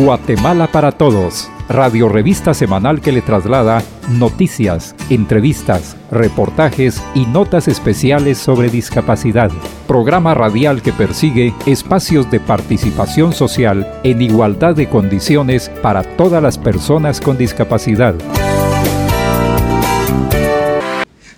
Guatemala para Todos, radio revista semanal que le traslada noticias, entrevistas, reportajes y notas especiales sobre discapacidad. Programa radial que persigue espacios de participación social en igualdad de condiciones para todas las personas con discapacidad.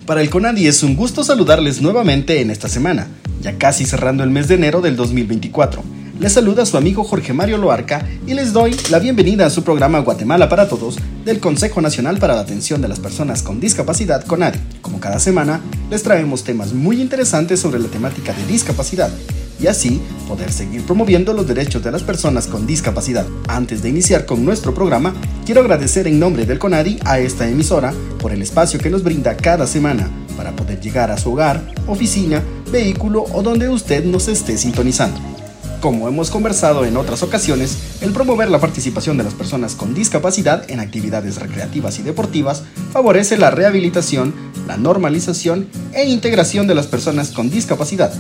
Para el CONADI es un gusto saludarles nuevamente en esta semana, ya casi cerrando el mes de enero del 2024 les saluda su amigo Jorge Mario Loarca y les doy la bienvenida a su programa Guatemala para Todos del Consejo Nacional para la Atención de las Personas con Discapacidad CONADI. Como cada semana, les traemos temas muy interesantes sobre la temática de discapacidad y así poder seguir promoviendo los derechos de las personas con discapacidad. Antes de iniciar con nuestro programa, quiero agradecer en nombre del CONADI a esta emisora por el espacio que nos brinda cada semana para poder llegar a su hogar, oficina, vehículo o donde usted nos esté sintonizando. Como hemos conversado en otras ocasiones, el promover la participación de las personas con discapacidad en actividades recreativas y deportivas favorece la rehabilitación, la normalización e integración de las personas con discapacidad,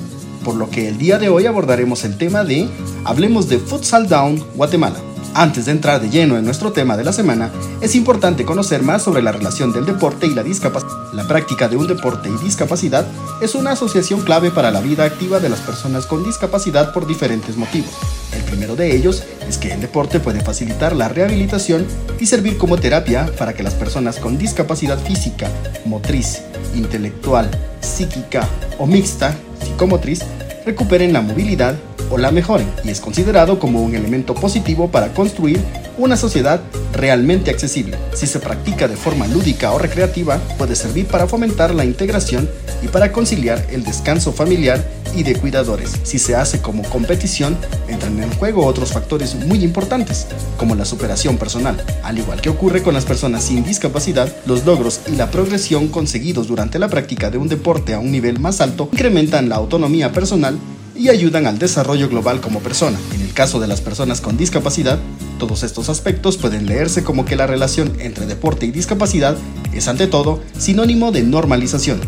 por lo que el día de hoy abordaremos el tema de Hablemos de Futsal Down Guatemala. Antes de entrar de lleno en nuestro tema de la semana, es importante conocer más sobre la relación del deporte y la discapacidad. La práctica de un deporte y discapacidad es una asociación clave para la vida activa de las personas con discapacidad por diferentes motivos. El primero de ellos es que el deporte puede facilitar la rehabilitación y servir como terapia para que las personas con discapacidad física, motriz, intelectual, psíquica o mixta, psicomotriz, recuperen la movilidad o la mejoren y es considerado como un elemento positivo para construir una sociedad realmente accesible. Si se practica de forma lúdica o recreativa, puede servir para fomentar la integración y para conciliar el descanso familiar y de cuidadores. Si se hace como competición, entran en juego otros factores muy importantes, como la superación personal. Al igual que ocurre con las personas sin discapacidad, los logros y la progresión conseguidos durante la práctica de un deporte a un nivel más alto incrementan la autonomía personal y ayudan al desarrollo global como persona. En el caso de las personas con discapacidad, todos estos aspectos pueden leerse como que la relación entre deporte y discapacidad es ante todo sinónimo de normalización.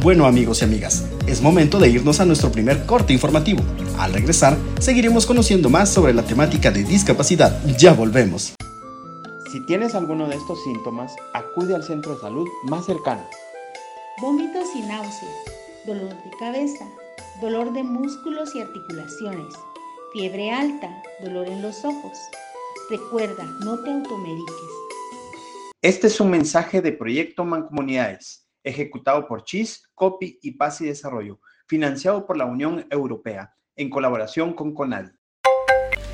Bueno amigos y amigas, es momento de irnos a nuestro primer corte informativo. Al regresar, seguiremos conociendo más sobre la temática de discapacidad. Ya volvemos. Si tienes alguno de estos síntomas, acude al centro de salud más cercano. Vómitos y náuseas, dolor de cabeza, dolor de músculos y articulaciones, fiebre alta, dolor en los ojos. Recuerda, no te automediques. Este es un mensaje de Proyecto Mancomunidades, ejecutado por CHIS, COPI y Paz y Desarrollo, financiado por la Unión Europea, en colaboración con CONADI.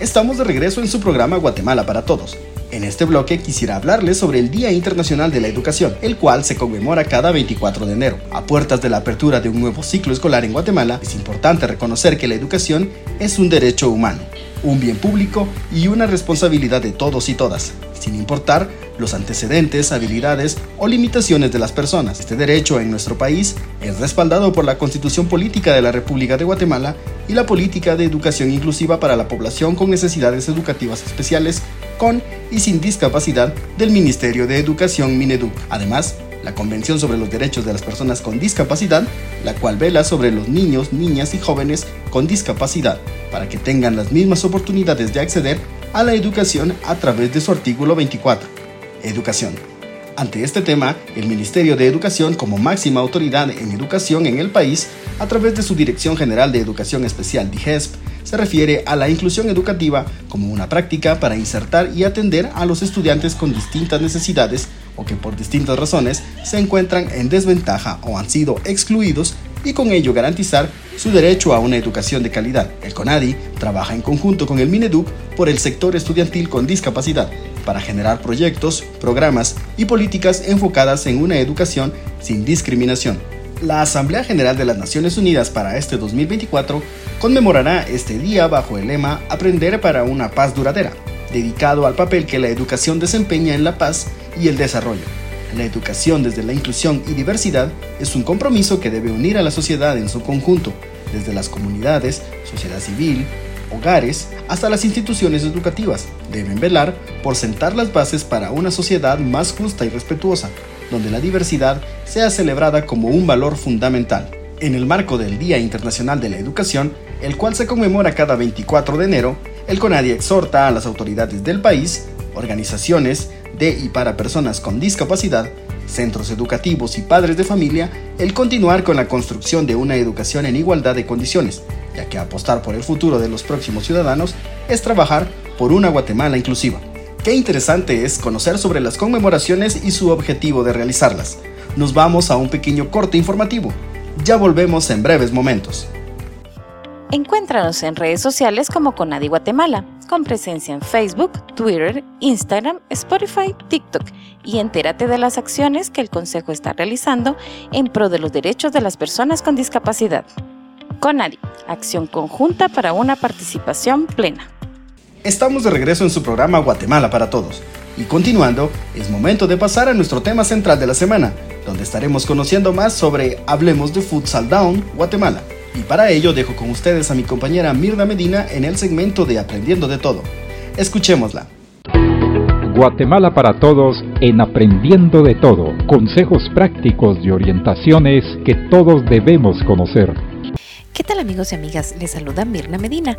Estamos de regreso en su programa Guatemala para Todos en este bloque quisiera hablarles sobre el Día Internacional de la Educación, el cual se conmemora cada 24 de enero. A puertas de la apertura de un nuevo ciclo escolar en Guatemala, es importante reconocer que la educación es un derecho humano, un bien público y una responsabilidad de todos y todas, sin importar los antecedentes, habilidades o limitaciones de las personas. Este derecho en nuestro país es respaldado por la Constitución Política de la República de Guatemala y la Política de Educación Inclusiva para la Población con Necesidades Educativas Especiales con y sin discapacidad del Ministerio de Educación Mineduc. Además, la Convención sobre los Derechos de las Personas con Discapacidad, la cual vela sobre los niños, niñas y jóvenes con discapacidad, para que tengan las mismas oportunidades de acceder a la educación a través de su artículo 24. Educación. Ante este tema, el Ministerio de Educación, como máxima autoridad en educación en el país, a través de su Dirección General de Educación Especial DIGESP, se refiere a la inclusión educativa como una práctica para insertar y atender a los estudiantes con distintas necesidades o que por distintas razones se encuentran en desventaja o han sido excluidos y con ello garantizar su derecho a una educación de calidad. El CONADI trabaja en conjunto con el Mineduc por el sector estudiantil con discapacidad para generar proyectos, programas y políticas enfocadas en una educación sin discriminación. La Asamblea General de las Naciones Unidas para este 2024 conmemorará este día bajo el lema Aprender para una paz duradera, dedicado al papel que la educación desempeña en la paz y el desarrollo. La educación desde la inclusión y diversidad es un compromiso que debe unir a la sociedad en su conjunto, desde las comunidades, sociedad civil, hogares, hasta las instituciones educativas. Deben velar por sentar las bases para una sociedad más justa y respetuosa, donde la diversidad sea celebrada como un valor fundamental. En el marco del Día Internacional de la Educación, el cual se conmemora cada 24 de enero, El CONADI exhorta a las autoridades del país, organizaciones de y para personas con discapacidad, centros educativos y padres de familia el continuar con la construcción de una educación en igualdad de condiciones, ya que apostar por el futuro de los próximos ciudadanos es trabajar por una Guatemala inclusiva. Qué interesante es conocer sobre las conmemoraciones y su objetivo de realizarlas. Nos vamos a un pequeño corte informativo. Ya volvemos en breves momentos. Encuéntranos en redes sociales como Conadi Guatemala, con presencia en Facebook, Twitter, Instagram, Spotify, TikTok y entérate de las acciones que el Consejo está realizando en pro de los derechos de las personas con discapacidad. Conadi, acción conjunta para una participación plena. Estamos de regreso en su programa Guatemala para Todos. Y continuando, es momento de pasar a nuestro tema central de la semana, donde estaremos conociendo más sobre Hablemos de Futsal Down, Guatemala. Y para ello dejo con ustedes a mi compañera Mirna Medina en el segmento de Aprendiendo de Todo. Escuchémosla. Guatemala para Todos en Aprendiendo de Todo. Consejos prácticos y orientaciones que todos debemos conocer. ¿Qué tal amigos y amigas? Les saluda Mirna Medina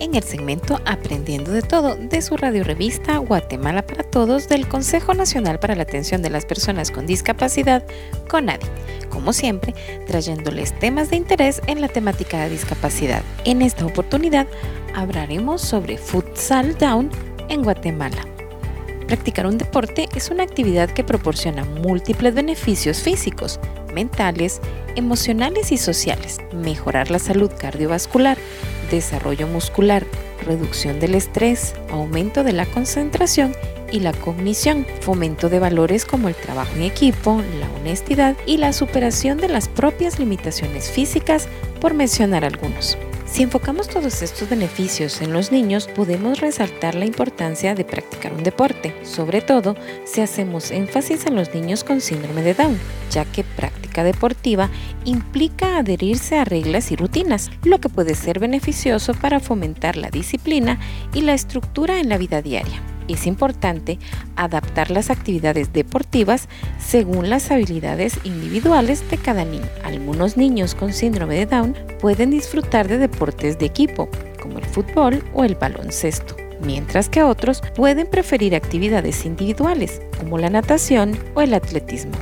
en el segmento Aprendiendo de Todo de su radio revista Guatemala para Todos del Consejo Nacional para la Atención de las Personas con Discapacidad, CONADI. Como siempre, trayéndoles temas de interés en la temática de discapacidad. En esta oportunidad hablaremos sobre Futsal Down en Guatemala. Practicar un deporte es una actividad que proporciona múltiples beneficios físicos, mentales, emocionales y sociales, mejorar la salud cardiovascular, desarrollo muscular, reducción del estrés, aumento de la concentración y la cognición, fomento de valores como el trabajo en equipo, la honestidad y la superación de las propias limitaciones físicas, por mencionar algunos. Si enfocamos todos estos beneficios en los niños, podemos resaltar la importancia de practicar un deporte, sobre todo si hacemos énfasis en los niños con síndrome de Down, ya que práctica deportiva implica adherirse a reglas y rutinas, lo que puede ser beneficioso para fomentar la disciplina y la estructura en la vida diaria es importante adaptar las actividades deportivas según las habilidades individuales de cada niño. Algunos niños con síndrome de Down pueden disfrutar de deportes de equipo, como el fútbol o el baloncesto, mientras que otros pueden preferir actividades individuales, como la natación o el atletismo.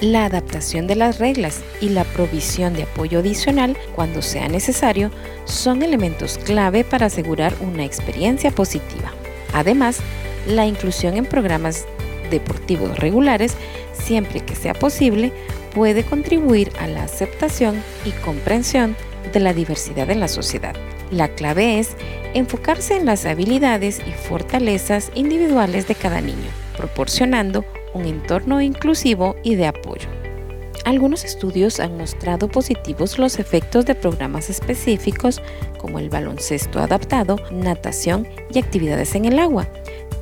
La adaptación de las reglas y la provisión de apoyo adicional cuando sea necesario son elementos clave para asegurar una experiencia positiva. Además, la inclusión en programas deportivos regulares, siempre que sea posible, puede contribuir a la aceptación y comprensión de la diversidad en la sociedad. La clave es enfocarse en las habilidades y fortalezas individuales de cada niño, proporcionando un entorno inclusivo y de apoyo. Algunos estudios han mostrado positivos los efectos de programas específicos como el baloncesto adaptado, natación y actividades en el agua,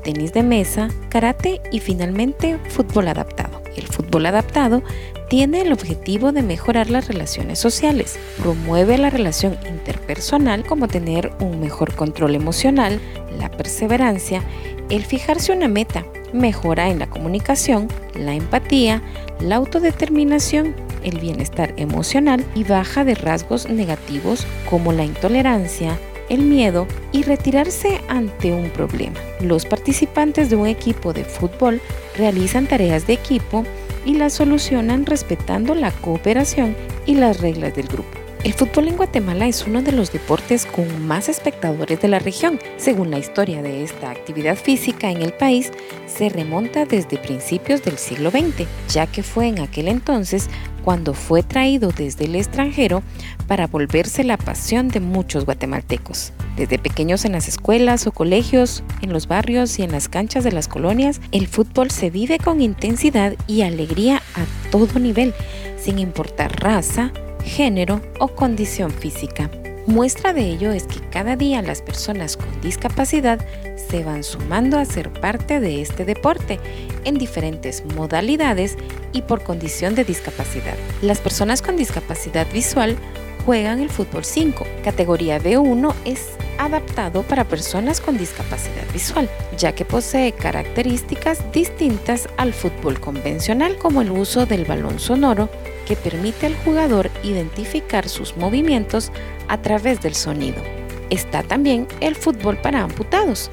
tenis de mesa, karate y finalmente fútbol adaptado. El fútbol adaptado tiene el objetivo de mejorar las relaciones sociales, promueve la relación interpersonal como tener un mejor control emocional, la perseverancia, el fijarse una meta, mejora en la comunicación, la empatía, la autodeterminación, el bienestar emocional y baja de rasgos negativos como la intolerancia, el miedo y retirarse ante un problema. Los participantes de un equipo de fútbol realizan tareas de equipo y las solucionan respetando la cooperación y las reglas del grupo. El fútbol en Guatemala es uno de los deportes con más espectadores de la región. Según la historia de esta actividad física en el país, se remonta desde principios del siglo XX, ya que fue en aquel entonces cuando fue traído desde el extranjero para volverse la pasión de muchos guatemaltecos. Desde pequeños en las escuelas o colegios, en los barrios y en las canchas de las colonias, el fútbol se vive con intensidad y alegría a todo nivel, sin importar raza, género o condición física. Muestra de ello es que cada día las personas con discapacidad se van sumando a ser parte de este deporte en diferentes modalidades y por condición de discapacidad. Las personas con discapacidad visual juegan el fútbol 5. Categoría B1 es adaptado para personas con discapacidad visual, ya que posee características distintas al fútbol convencional como el uso del balón sonoro que permite al jugador identificar sus movimientos a través del sonido. Está también el fútbol para amputados.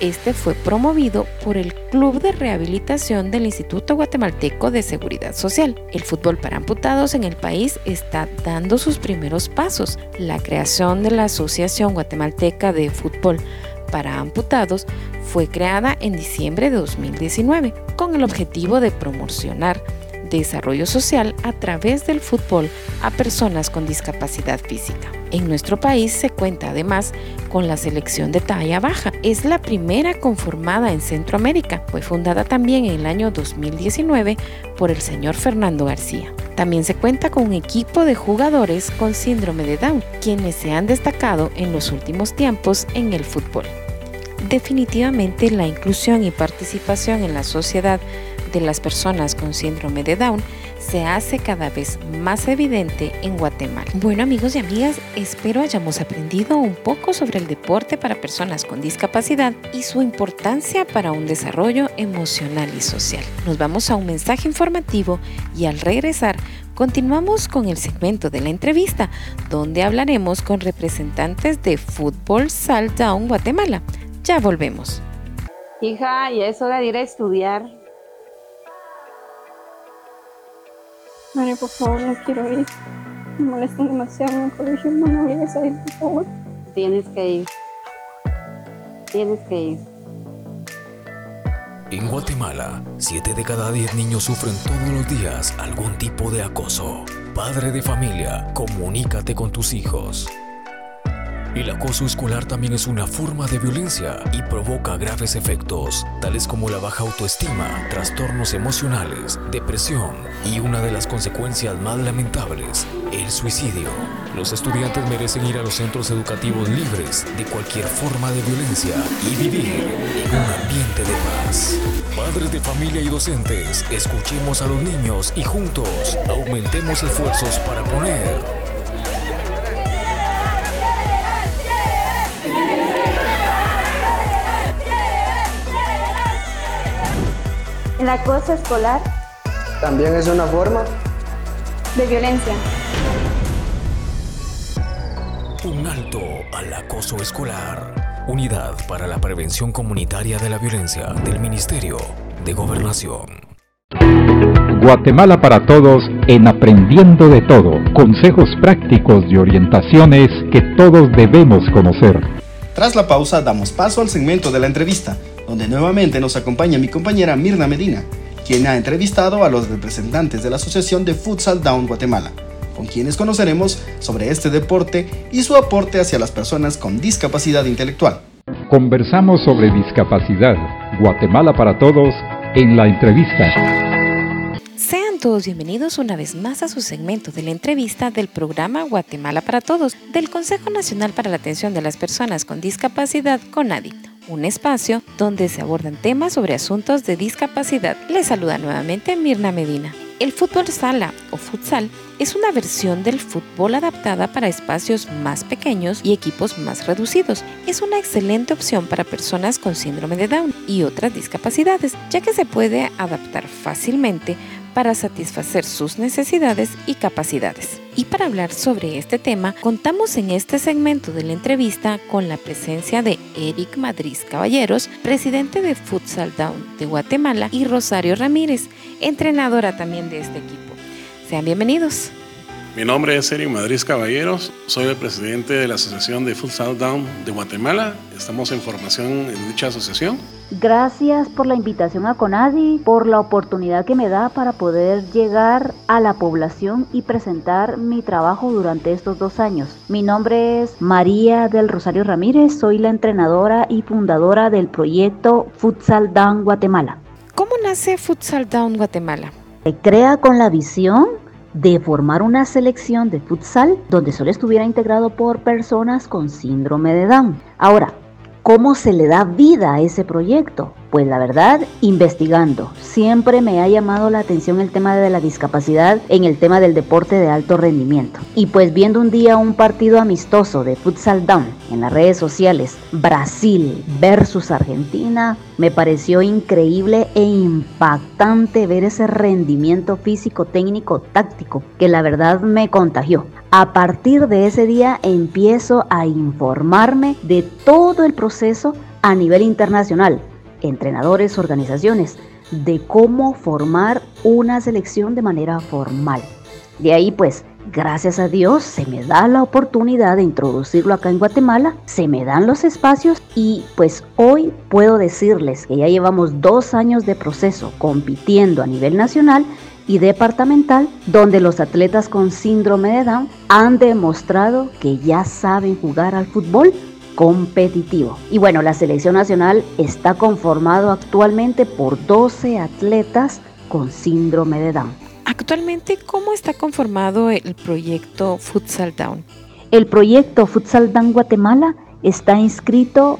Este fue promovido por el Club de Rehabilitación del Instituto Guatemalteco de Seguridad Social. El fútbol para amputados en el país está dando sus primeros pasos. La creación de la Asociación Guatemalteca de Fútbol para Amputados fue creada en diciembre de 2019 con el objetivo de promocionar desarrollo social a través del fútbol a personas con discapacidad física. En nuestro país se cuenta además con la selección de talla baja. Es la primera conformada en Centroamérica. Fue fundada también en el año 2019 por el señor Fernando García. También se cuenta con un equipo de jugadores con síndrome de Down, quienes se han destacado en los últimos tiempos en el fútbol. Definitivamente la inclusión y participación en la sociedad de las personas con síndrome de Down se hace cada vez más evidente en Guatemala. Bueno amigos y amigas, espero hayamos aprendido un poco sobre el deporte para personas con discapacidad y su importancia para un desarrollo emocional y social. Nos vamos a un mensaje informativo y al regresar continuamos con el segmento de la entrevista donde hablaremos con representantes de Fútbol Sal Down Guatemala. Ya volvemos. Hija, ya es hora de ir a estudiar. Madre, por favor, no quiero ir. Me molestan demasiado en el colegio. No me obligues a ir, por favor. Tienes que ir. Tienes que ir. En Guatemala, 7 de cada 10 niños sufren todos los días algún tipo de acoso. Padre de familia, comunícate con tus hijos. El acoso escolar también es una forma de violencia y provoca graves efectos, tales como la baja autoestima, trastornos emocionales, depresión y una de las consecuencias más lamentables, el suicidio. Los estudiantes merecen ir a los centros educativos libres de cualquier forma de violencia y vivir en un ambiente de paz. Padres de familia y docentes, escuchemos a los niños y juntos aumentemos esfuerzos para poner El acoso escolar también es una forma de violencia. Un alto al acoso escolar. Unidad para la Prevención Comunitaria de la Violencia del Ministerio de Gobernación. Guatemala para todos en Aprendiendo de Todo. Consejos prácticos y orientaciones que todos debemos conocer. Tras la pausa damos paso al segmento de la entrevista donde nuevamente nos acompaña mi compañera Mirna Medina, quien ha entrevistado a los representantes de la Asociación de Futsal Down Guatemala, con quienes conoceremos sobre este deporte y su aporte hacia las personas con discapacidad intelectual. Conversamos sobre discapacidad, Guatemala para todos, en la entrevista. Todos bienvenidos una vez más a su segmento de la entrevista del programa Guatemala para Todos del Consejo Nacional para la Atención de las Personas con Discapacidad, CONADICT un espacio donde se abordan temas sobre asuntos de discapacidad. Les saluda nuevamente Mirna Medina. El fútbol sala o futsal es una versión del fútbol adaptada para espacios más pequeños y equipos más reducidos. Es una excelente opción para personas con síndrome de Down y otras discapacidades, ya que se puede adaptar fácilmente para satisfacer sus necesidades y capacidades. Y para hablar sobre este tema, contamos en este segmento de la entrevista con la presencia de Eric Madrid Caballeros, presidente de Futsal Down de Guatemala, y Rosario Ramírez, entrenadora también de este equipo. Sean bienvenidos. Mi nombre es Eric Madrid Caballeros, soy el presidente de la Asociación de Futsal Down de Guatemala. Estamos en formación en dicha asociación. Gracias por la invitación a Conadi, por la oportunidad que me da para poder llegar a la población y presentar mi trabajo durante estos dos años. Mi nombre es María del Rosario Ramírez, soy la entrenadora y fundadora del proyecto Futsal Down Guatemala. ¿Cómo nace Futsal Down Guatemala? Se crea con la visión de formar una selección de futsal donde solo estuviera integrado por personas con síndrome de Down. Ahora, ¿cómo se le da vida a ese proyecto? Pues la verdad, investigando. Siempre me ha llamado la atención el tema de la discapacidad en el tema del deporte de alto rendimiento. Y pues viendo un día un partido amistoso de Futsal Down en las redes sociales, Brasil versus Argentina, me pareció increíble e impactante ver ese rendimiento físico, técnico, táctico, que la verdad me contagió. A partir de ese día empiezo a informarme de todo el proceso a nivel internacional, entrenadores, organizaciones, de cómo formar una selección de manera formal. De ahí pues, gracias a Dios, se me da la oportunidad de introducirlo acá en Guatemala, se me dan los espacios y pues hoy puedo decirles que ya llevamos dos años de proceso compitiendo a nivel nacional y departamental, donde los atletas con síndrome de Down han demostrado que ya saben jugar al fútbol competitivo. Y bueno, la selección nacional está conformado actualmente por 12 atletas con síndrome de Down. Actualmente, ¿cómo está conformado el proyecto Futsal Down? El proyecto Futsal Down Guatemala está inscrito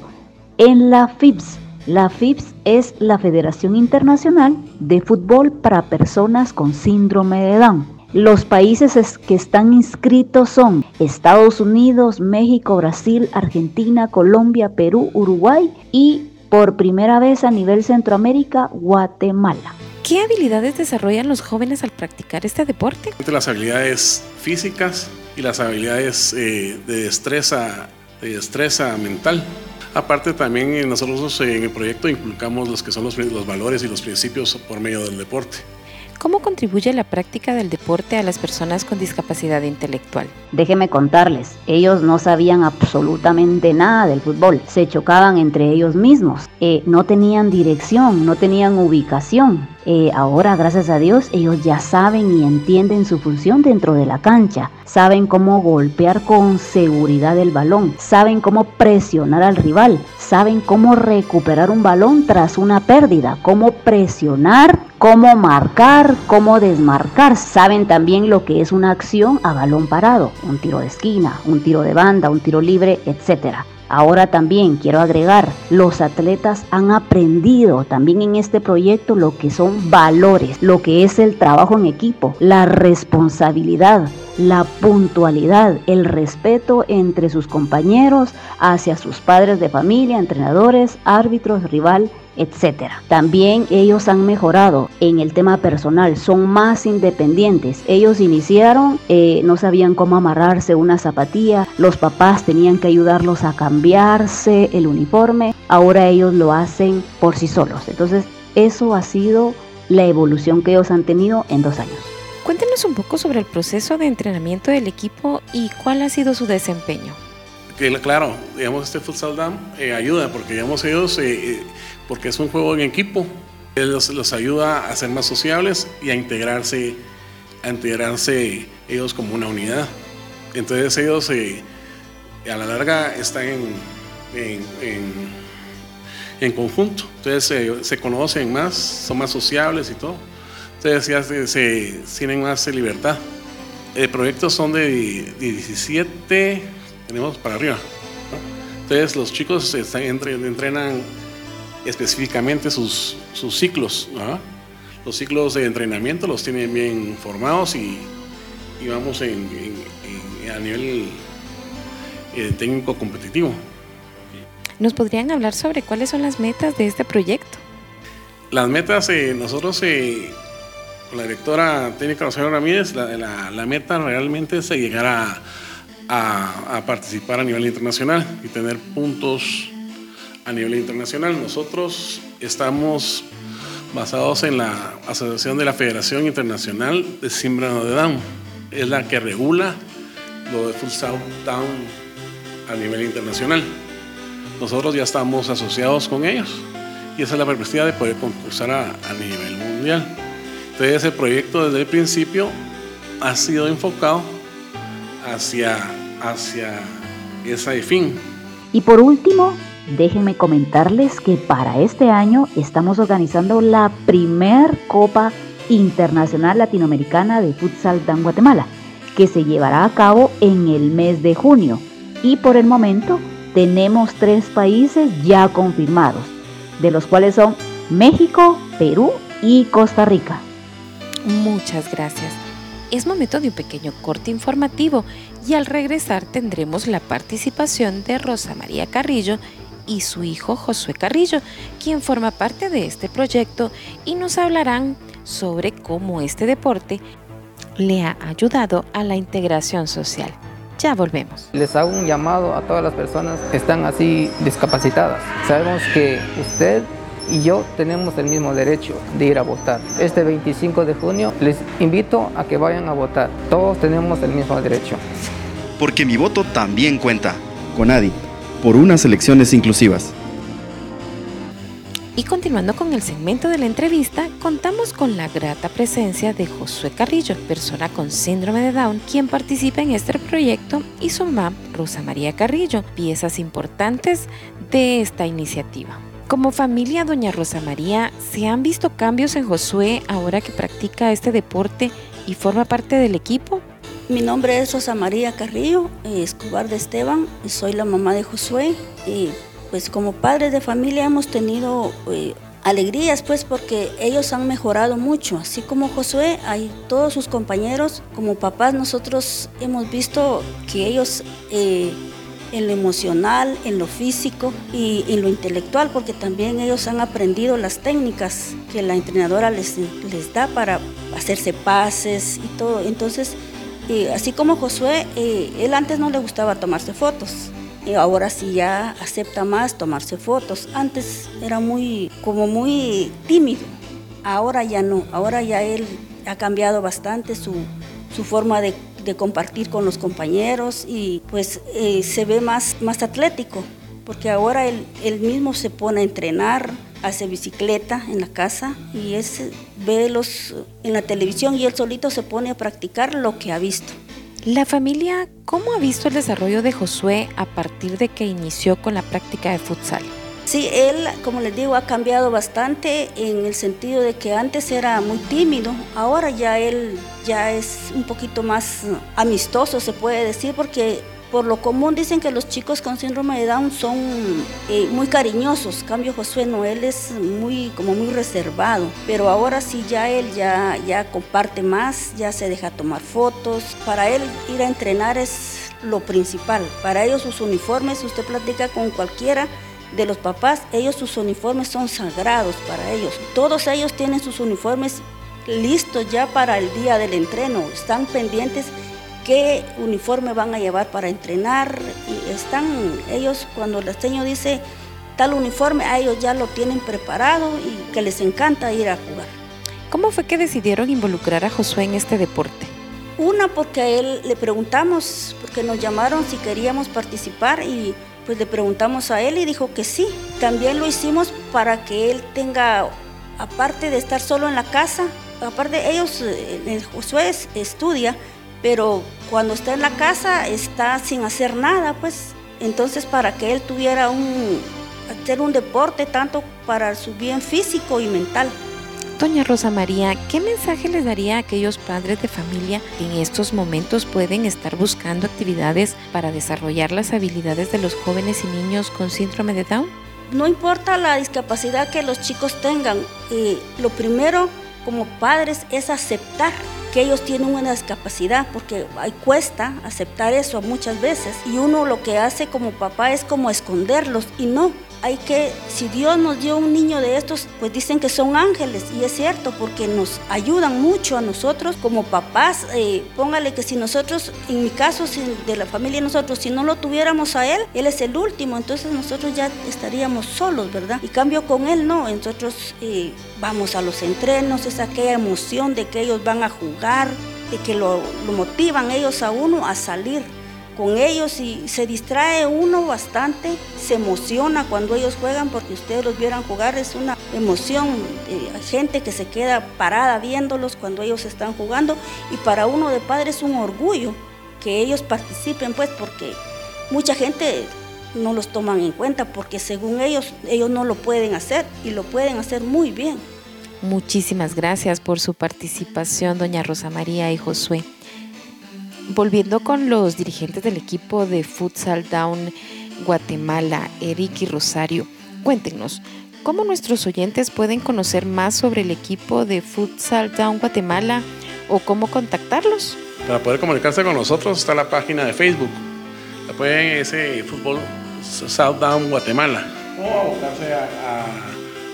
en la FIBS, la FIPS es la Federación Internacional de Fútbol para Personas con Síndrome de Down. Los países que están inscritos son Estados Unidos, México, Brasil, Argentina, Colombia, Perú, Uruguay y por primera vez a nivel Centroamérica, Guatemala. ¿Qué habilidades desarrollan los jóvenes al practicar este deporte? Las habilidades físicas y las habilidades eh, de, destreza, de destreza mental. Aparte también eh, nosotros eh, en el proyecto inculcamos los que son los, los valores y los principios por medio del deporte. ¿Cómo contribuye la práctica del deporte a las personas con discapacidad intelectual? Déjeme contarles, ellos no sabían absolutamente nada del fútbol, se chocaban entre ellos mismos, eh, no tenían dirección, no tenían ubicación. Eh, ahora, gracias a Dios, ellos ya saben y entienden su función dentro de la cancha, saben cómo golpear con seguridad el balón, saben cómo presionar al rival, saben cómo recuperar un balón tras una pérdida, cómo presionar, cómo marcar, cómo desmarcar. Saben también lo que es una acción a balón parado, un tiro de esquina, un tiro de banda, un tiro libre, etc. Ahora también quiero agregar, los atletas han aprendido también en este proyecto lo que son valores, lo que es el trabajo en equipo, la responsabilidad, la puntualidad, el respeto entre sus compañeros, hacia sus padres de familia, entrenadores, árbitros, rival, etcétera. También ellos han mejorado en el tema personal, son más independientes. Ellos iniciaron, eh, no sabían cómo amarrarse una zapatilla, los papás tenían que ayudarlos a cambiarse el uniforme, ahora ellos lo hacen por sí solos. Entonces, eso ha sido la evolución que ellos han tenido en dos años. Cuéntenos un poco sobre el proceso de entrenamiento del equipo y cuál ha sido su desempeño. claro, digamos, este Futsal Dam eh, ayuda porque, digamos, ellos, eh, eh, porque es un juego en equipo, los, los ayuda a ser más sociables y a integrarse, a integrarse ellos como una unidad. Entonces ellos a la larga están en, en, en, conjunto, entonces se conocen más, son más sociables y todo. Entonces ya se, tienen más libertad. El proyecto son de, 17, tenemos para arriba. Entonces los chicos están, entrenan específicamente sus, sus ciclos. Los ciclos de entrenamiento los tienen bien formados y, vamos en, a nivel eh, técnico competitivo. ¿Nos podrían hablar sobre cuáles son las metas de este proyecto? Las metas, eh, nosotros eh, la directora técnica Rosario Ramírez, la, meta realmente es llegar a, participar a nivel internacional y tener puntos a nivel internacional. Nosotros estamos basados en la Asociación de la Federación Internacional de Síndrome de Down. Es la que regula lo de Full South Down a nivel internacional. Nosotros ya estamos asociados con ellos y esa es la perspectiva de poder concursar a nivel mundial. Entonces ese proyecto desde el principio ha sido enfocado hacia, hacia esa fin. Y por último, déjenme comentarles que para este año estamos organizando la primer Copa Internacional Latinoamericana de Futsal en Guatemala, que se llevará a cabo en el mes de junio. Y por el momento tenemos tres países ya confirmados. de los cuales son México, Perú y Costa Rica. Muchas gracias. Es momento de un pequeño corte informativo y al regresar tendremos la participación de Rosa María Carrillo y su hijo Josué Carrillo, quien forma parte de este proyecto y nos hablarán sobre cómo este deporte le ha ayudado a la integración social. Ya volvemos. Les hago un llamado a todas las personas que están así discapacitadas. Sabemos que usted y yo tenemos el mismo derecho de ir a votar. Este 25 de junio les invito a que vayan a votar. Todos tenemos el mismo derecho. Porque mi voto también cuenta. Conadi, por unas elecciones inclusivas. Y continuando con el segmento de la entrevista, contamos con la grata presencia de Josué Carrillo, persona con síndrome de Down, quien participa en este proyecto, y su mamá, Rosa María Carrillo, piezas importantes de esta iniciativa. Como familia, doña Rosa María, ¿se han visto cambios en Josué ahora que practica este deporte y forma parte del equipo? Mi nombre es Rosa María Carrillo, Escobar de Esteban, y soy la mamá de Josué. Y pues como padres de familia hemos tenido eh, alegrías pues porque ellos han mejorado mucho, así como Josué, hay todos sus compañeros, como papás nosotros hemos visto que ellos eh, en lo emocional, en lo físico y en lo intelectual, porque también ellos han aprendido las técnicas que la entrenadora les, les da para hacerse pases y todo. Entonces, eh, así como Josué, él antes no le gustaba tomarse fotos, y ahora sí ya acepta más tomarse fotos. Antes era muy, como muy tímido, ahora ya no, ahora ya él ha cambiado bastante su, forma de, compartir con los compañeros y pues eh, se ve más, más atlético, porque ahora él, él, mismo se pone a entrenar, hace bicicleta en la casa y es, ve los en la televisión y él solito se pone a practicar lo que ha visto. La familia, ¿cómo ha visto el desarrollo de Josué a partir de que inició con la práctica de futsal? Sí, él, como les digo, ha cambiado bastante en el sentido de que antes era muy tímido, ahora ya él ya es un poquito más amistoso, se puede decir, porque por lo común dicen que los chicos con síndrome de Down son eh, muy cariñosos. Cambio Josué Noel es muy como muy reservado, pero ahora sí ya él ya ya comparte más, ya se deja tomar fotos. Para él ir a entrenar es lo principal. Para ellos sus uniformes, usted platica con cualquiera de los papás, ellos sus uniformes son sagrados para ellos. Todos ellos tienen sus uniformes listos ya para el día del entreno, están pendientes qué uniforme van a llevar para entrenar. Y están ellos, cuando el señor dice tal uniforme, a ellos ya lo tienen preparado y que les encanta ir a jugar. ¿Cómo fue que decidieron involucrar a Josué en este deporte? Una, porque a él le preguntamos, porque nos llamaron si queríamos participar y pues le preguntamos a él y dijo que sí. También lo hicimos para que él tenga, aparte de estar solo en la casa, aparte ellos, eh, Josué estudia, pero cuando está en la casa está sin hacer nada, pues entonces para que él tuviera un, hacer un deporte tanto para su bien físico y mental. Doña Rosa María, ¿qué mensaje les daría a aquellos padres de familia que en estos momentos pueden estar buscando actividades para desarrollar las habilidades de los jóvenes y niños con síndrome de Down? No importa la discapacidad que los chicos tengan, eh, lo primero como padres es aceptar que ellos tienen una discapacidad, porque cuesta aceptar eso muchas veces. Y uno lo que hace como papá es como esconderlos y no. Hay que, si Dios nos dio un niño de estos, pues dicen que son ángeles y es cierto porque nos ayudan mucho a nosotros como papás. Eh, póngale que si nosotros, en mi caso, de la familia nosotros, si no lo tuviéramos a él, él es el último, entonces nosotros ya estaríamos solos, ¿verdad? Y cambio con él, no, nosotros eh, vamos a los entrenos, es aquella emoción de que ellos van a jugar, de que lo, motivan ellos a uno a salir con ellos y se distrae uno bastante, se emociona cuando ellos juegan porque ustedes los vieran jugar, es una emoción, hay gente que se queda parada viéndolos cuando ellos están jugando y para uno de padre es un orgullo que ellos participen pues porque mucha gente no los toman en cuenta porque según ellos ellos no lo pueden hacer y lo pueden hacer muy bien. Muchísimas gracias por su participación, doña Rosa María y Josué. Volviendo con los dirigentes del equipo de Futsal Down Guatemala, Eric y Rosario, cuéntenos, ¿Cómo nuestros oyentes pueden conocer más sobre el equipo de Futsal Down Guatemala o cómo contactarlos? Para poder comunicarse con nosotros está la página de Facebook. La pueden ese fútbol South Down Guatemala o abocarse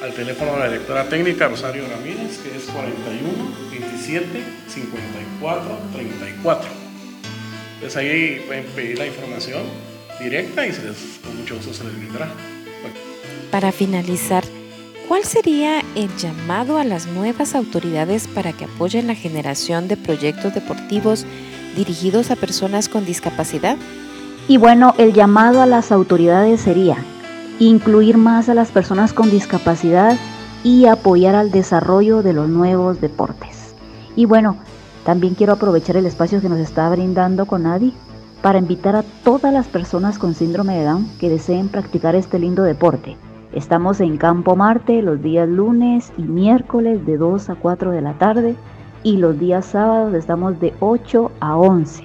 al teléfono de la directora técnica Rosario Ramírez que es 41 27 54 34. Entonces ahí pueden pedir la información directa y se les, con mucho gusto se les brindará. Para finalizar, ¿cuál sería el llamado a las nuevas autoridades para que apoyen la generación de proyectos deportivos dirigidos a personas con discapacidad? Y bueno, el llamado a las autoridades sería incluir más a las personas con discapacidad y apoyar al desarrollo de los nuevos deportes. Y bueno, también quiero aprovechar el espacio que nos está brindando Conadi para invitar a todas las personas con síndrome de Down que deseen practicar este lindo deporte. Estamos en Campo Marte los días lunes y miércoles de 2 a 4 de la tarde y los días sábados estamos de 8 a 11.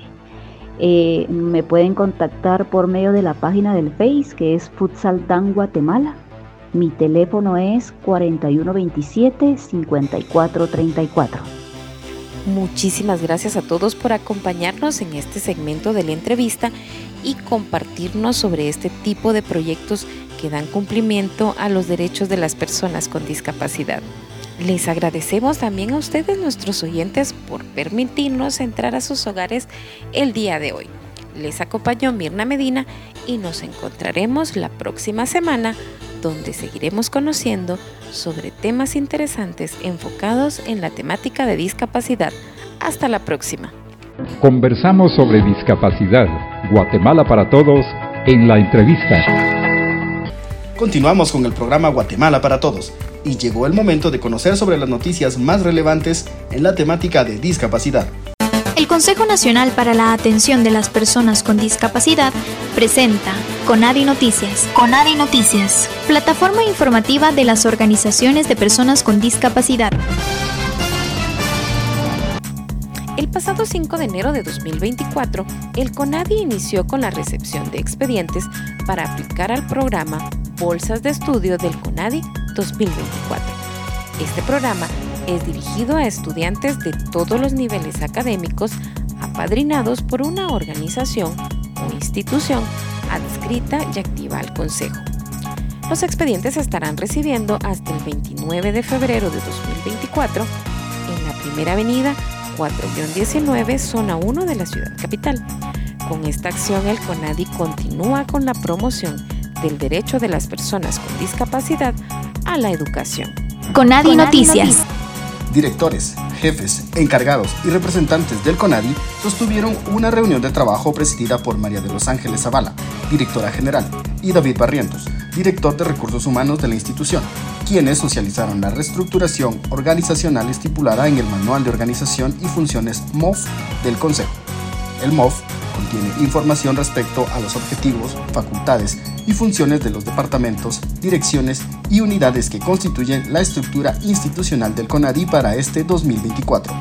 Eh, me pueden contactar por medio de la página del Face que es Futsal Dan Guatemala. Mi teléfono es 4127 5434. Muchísimas gracias a todos por acompañarnos en este segmento de la entrevista y compartirnos sobre este tipo de proyectos que dan cumplimiento a los derechos de las personas con discapacidad. Les agradecemos también a ustedes, nuestros oyentes, por permitirnos entrar a sus hogares el día de hoy. Les acompañó Mirna Medina y nos encontraremos la próxima semana donde seguiremos conociendo sobre temas interesantes enfocados en la temática de discapacidad. Hasta la próxima. Conversamos sobre discapacidad. Guatemala para todos en la entrevista. Continuamos con el programa Guatemala para Todos y llegó el momento de conocer sobre las noticias más relevantes en la temática de discapacidad. El Consejo Nacional para la Atención de las Personas con Discapacidad presenta Conadi Noticias. Conadi Noticias, plataforma informativa de las organizaciones de personas con discapacidad. El pasado 5 de enero de 2024, el CONADI inició con la recepción de expedientes para aplicar al programa Bolsas de Estudio del CONADI 2024. Este programa es dirigido a estudiantes de todos los niveles académicos apadrinados por una organización o institución adscrita y activa al Consejo. Los expedientes estarán recibiendo hasta el 29 de febrero de 2024 en la primera avenida 4-19, zona 1 de la ciudad capital. Con esta acción, el CONADI continúa con la promoción del derecho de las personas con discapacidad a la educación. Conadi, Noticias. Directores, jefes, encargados y representantes del CONADI sostuvieron una reunión de trabajo presidida por María de los Ángeles Zavala, directora general, y David Barrientos, director de recursos humanos de la institución, quienes socializaron la reestructuración organizacional estipulada en el Manual de Organización y Funciones MOF del Consejo. El MOF contiene información respecto a los objetivos, facultades y funciones de los departamentos, direcciones y unidades que constituyen la estructura institucional del CONADI para este 2024.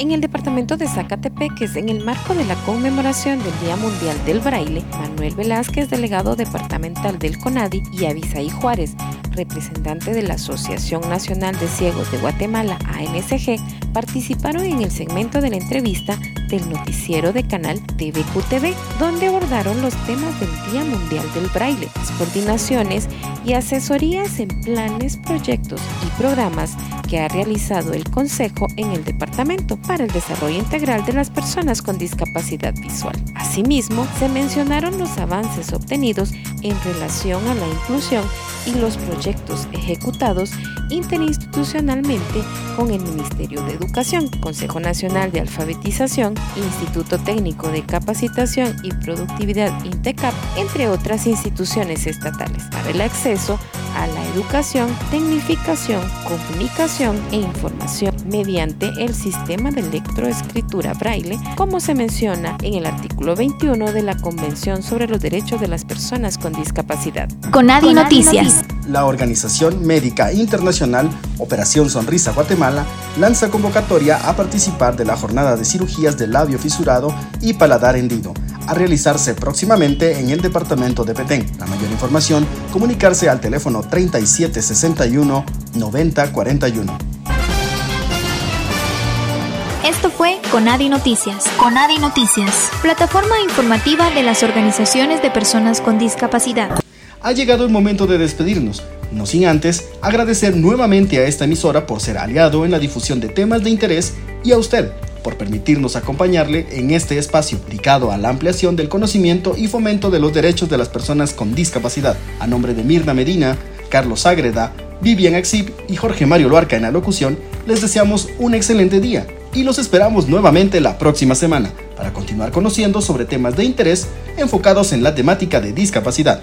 En el departamento de Zacatepeques, en el marco de la conmemoración del Día Mundial del Braille, Manuel Velázquez, delegado departamental del CONADI, y Avisaí Juárez, representante de la Asociación Nacional de Ciegos de Guatemala, ANSG, participaron en el segmento de la entrevista del noticiero de canal TVQTV, donde abordaron los temas del Día Mundial del Braille, las coordinaciones y asesorías en planes, proyectos y programas que ha realizado el Consejo en el departamento para el desarrollo integral de las personas con discapacidad visual. Asimismo, se mencionaron los avances obtenidos en relación a la inclusión y los proyectos ejecutados interinstitucionalmente con el Ministerio de Educación, Consejo Nacional de Alfabetización, Instituto Técnico de Capacitación y Productividad INTECAP, entre otras instituciones estatales, para el acceso a la educación, tecnificación, comunicación e información mediante el sistema de electroescritura braille, como se menciona en el artículo 21 de la Convención sobre los Derechos de las Personas con Discapacidad. Conadi Noticias. La Organización Médica Internacional Operación Sonrisa Guatemala lanza convocatoria a participar de la jornada de cirugías de labio fisurado y paladar hendido a realizarse próximamente en el departamento de Petén. La mayor información, comunicarse al teléfono 3761 9041. Esto fue Conadi Noticias. Conadi Noticias, plataforma informativa de las organizaciones de personas con discapacidad. Ha llegado el momento de despedirnos, no sin antes agradecer nuevamente a esta emisora por ser aliado en la difusión de temas de interés y a usted por permitirnos acompañarle en este espacio dedicado a la ampliación del conocimiento y fomento de los derechos de las personas con discapacidad. A nombre de Mirna Medina, Carlos Ágreda, Vivian Exib y Jorge Mario Loarca en la locución, les deseamos un excelente día y los esperamos nuevamente la próxima semana para continuar conociendo sobre temas de interés enfocados en la temática de discapacidad.